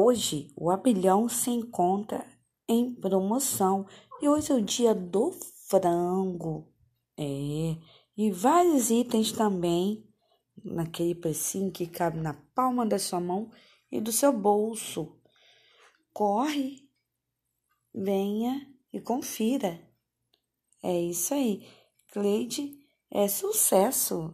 Hoje o abelhão se encontra em promoção e hoje é o dia do frango. É, e vários itens também naquele precinho que cabe na palma da sua mão e do seu bolso. Corre, venha e confira. É isso aí. Cleide é sucesso.